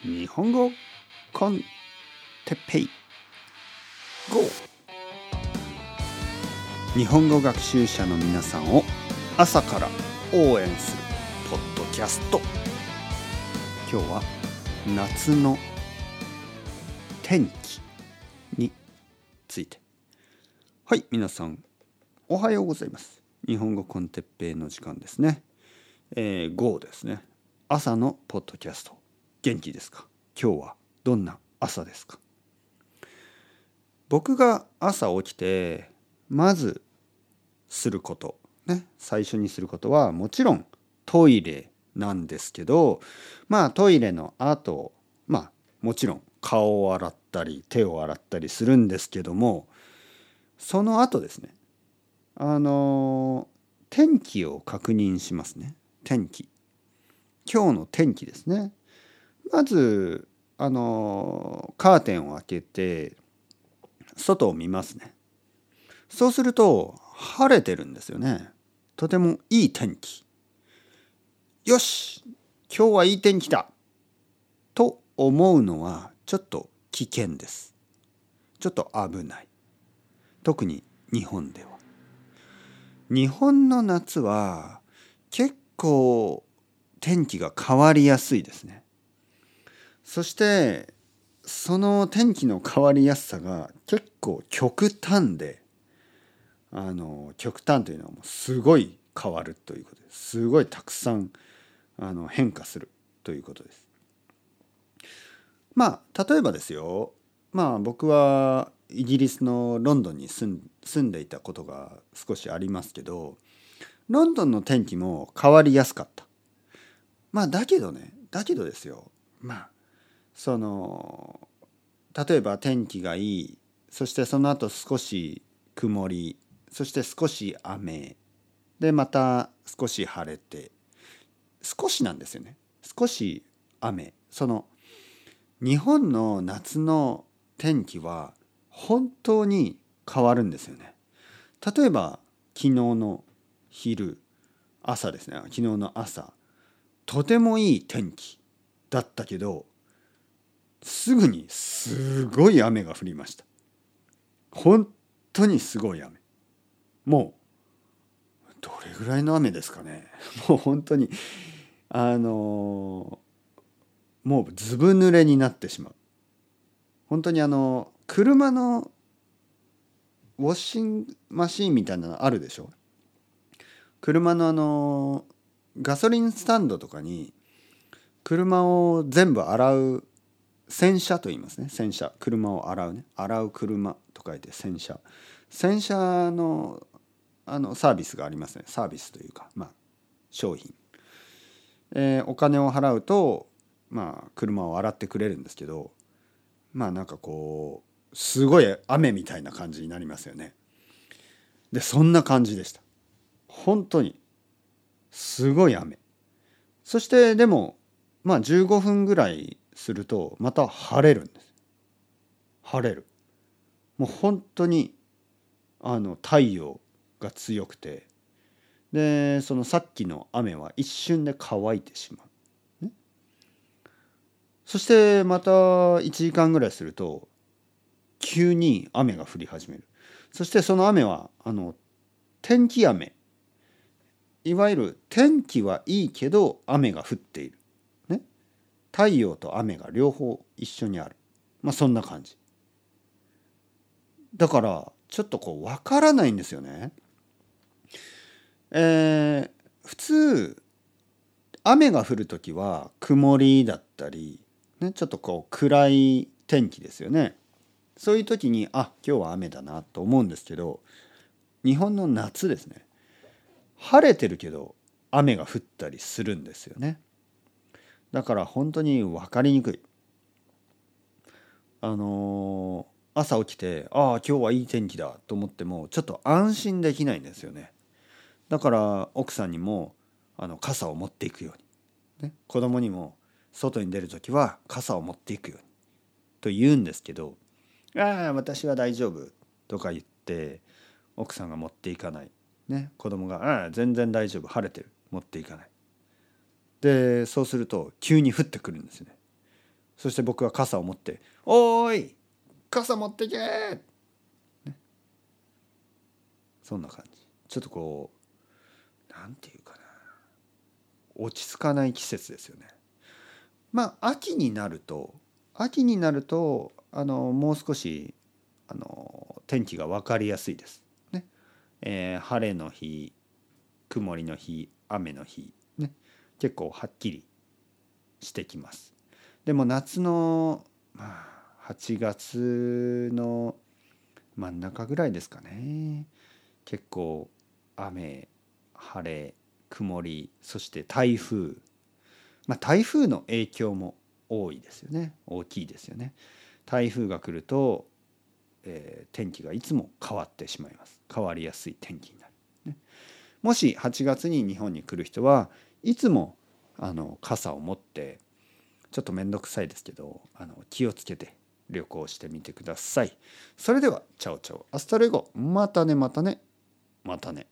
日本語コンテッペイ。GO! 日本語学習者の皆さんを朝から応援するポッドキャスト。今日は夏の天気について。はい皆さんおはようございます。日本語コンテッペイの時間ですね。えー、GO ですね。朝のポッドキャスト元気ですか？今日はどんな朝ですか？僕が朝起きてまずすることね最初にすることはもちろんトイレなんですけどまあトイレの後まあもちろん顔を洗ったり手を洗ったりするんですけどもその後ですねあの天気を確認しますね。天気。今日の天気ですね。まずあのカーテンを開けて外を見ますね。そうすると晴れてるんですよね。とてもいい天気。よし今日はいい天気だ。と思うのはちょっと危険です。ちょっと危ない。特に日本では。日本の夏は結構天気が変わりやすいですね。そしてその天気の変わりやすさが結構極端であの極端というのはもうすごい変わるということですすごいたくさんあの変化するということです。まあ例えばですよまあ僕はイギリスのロンドンに住んでいたことが少しありますけどロンドンの天気も変わりやすかった。まあだけどねだけどですよまあその例えば天気がいいそしてその後少し曇りそして少し雨。でまた少し晴れて少しなんですよね少し雨。その日本の夏の天気は本当に変わるんですよね。例えば昨日の昼朝ですね昨日の朝とてもいい天気だったけどすぐにすごい雨が降りました。本当にすごい雨。もうどれぐらいの雨ですかね。もう本当にあのもうずぶ濡れになってしまう。本当にあの車のウォッシングマシーンみたいなのあるでしょ。車のあのガソリンスタンドとかに車を全部洗う洗車と言いますね。洗車。車を洗うね。洗う車と書いて洗車。洗車のあのサービスがありますね。サービスというかまあ商品、えー、お金を払うとまあ車を洗ってくれるんですけどまあなんかこうすごい雨みたいな感じになりますよね。でそんな感じでした。本当にすごい雨。そしてでもまあ15分ぐらいするとまた晴れるんです。晴れる。もう本当にあの太陽が強くて。でそのさっきの雨は一瞬で乾いてしまう、ね、そしてまた1時間ぐらいすると急に雨が降り始める。そしてその雨はあの天気雨。いわゆる天気はいいけど雨が降っている、太陽と雨が両方一緒にあるまあそんな感じだからちょっとこう分からないんですよね。えー、普通雨が降る時は曇りだったり、ね、ちょっとこう暗い天気ですよね。そういう時にあ今日は雨だなと思うんですけど日本の夏ですね晴れてるけど雨が降ったりするんですよねだから本当に分かりにくい。あのー、朝起きてああ今日はいい天気だと思ってもちょっと安心できないんですよね。だから奥さんにもあの傘を持っていくように、ね、子供にも外に出る時は傘を持っていくように。と言うんですけど「ああ私は大丈夫」とか言って奥さんが持っていかない。ね、子供が「ああ全然大丈夫晴れてる。持っていかない」でそうすると急に降ってくるんですよね。そして僕は傘を持って「おーい傘持ってけ!」ねそんな感じちょっとこうなんていうかな落ち着かない季節ですよね。まあ秋になると秋になるとあのもう少しあの天気が分かりやすいです。ねえー、晴れの日曇りの日雨の日、ね、結構はっきりしてきます。でも夏の、まあ、8月の真ん中ぐらいですかね。結構雨晴れ曇りそして台風。まあ台風の影響も多いですよね。大きいですよね。台風が来ると、えー、天気がいつも変わってしまいます。変わりやすい天気になる、ね、もし8月に日本に来る人はいつもあの傘を持ってちょっと面倒くさいですけどあの気をつけて旅行してみてください。それでは chao chao hasta luego またねまたねまたね。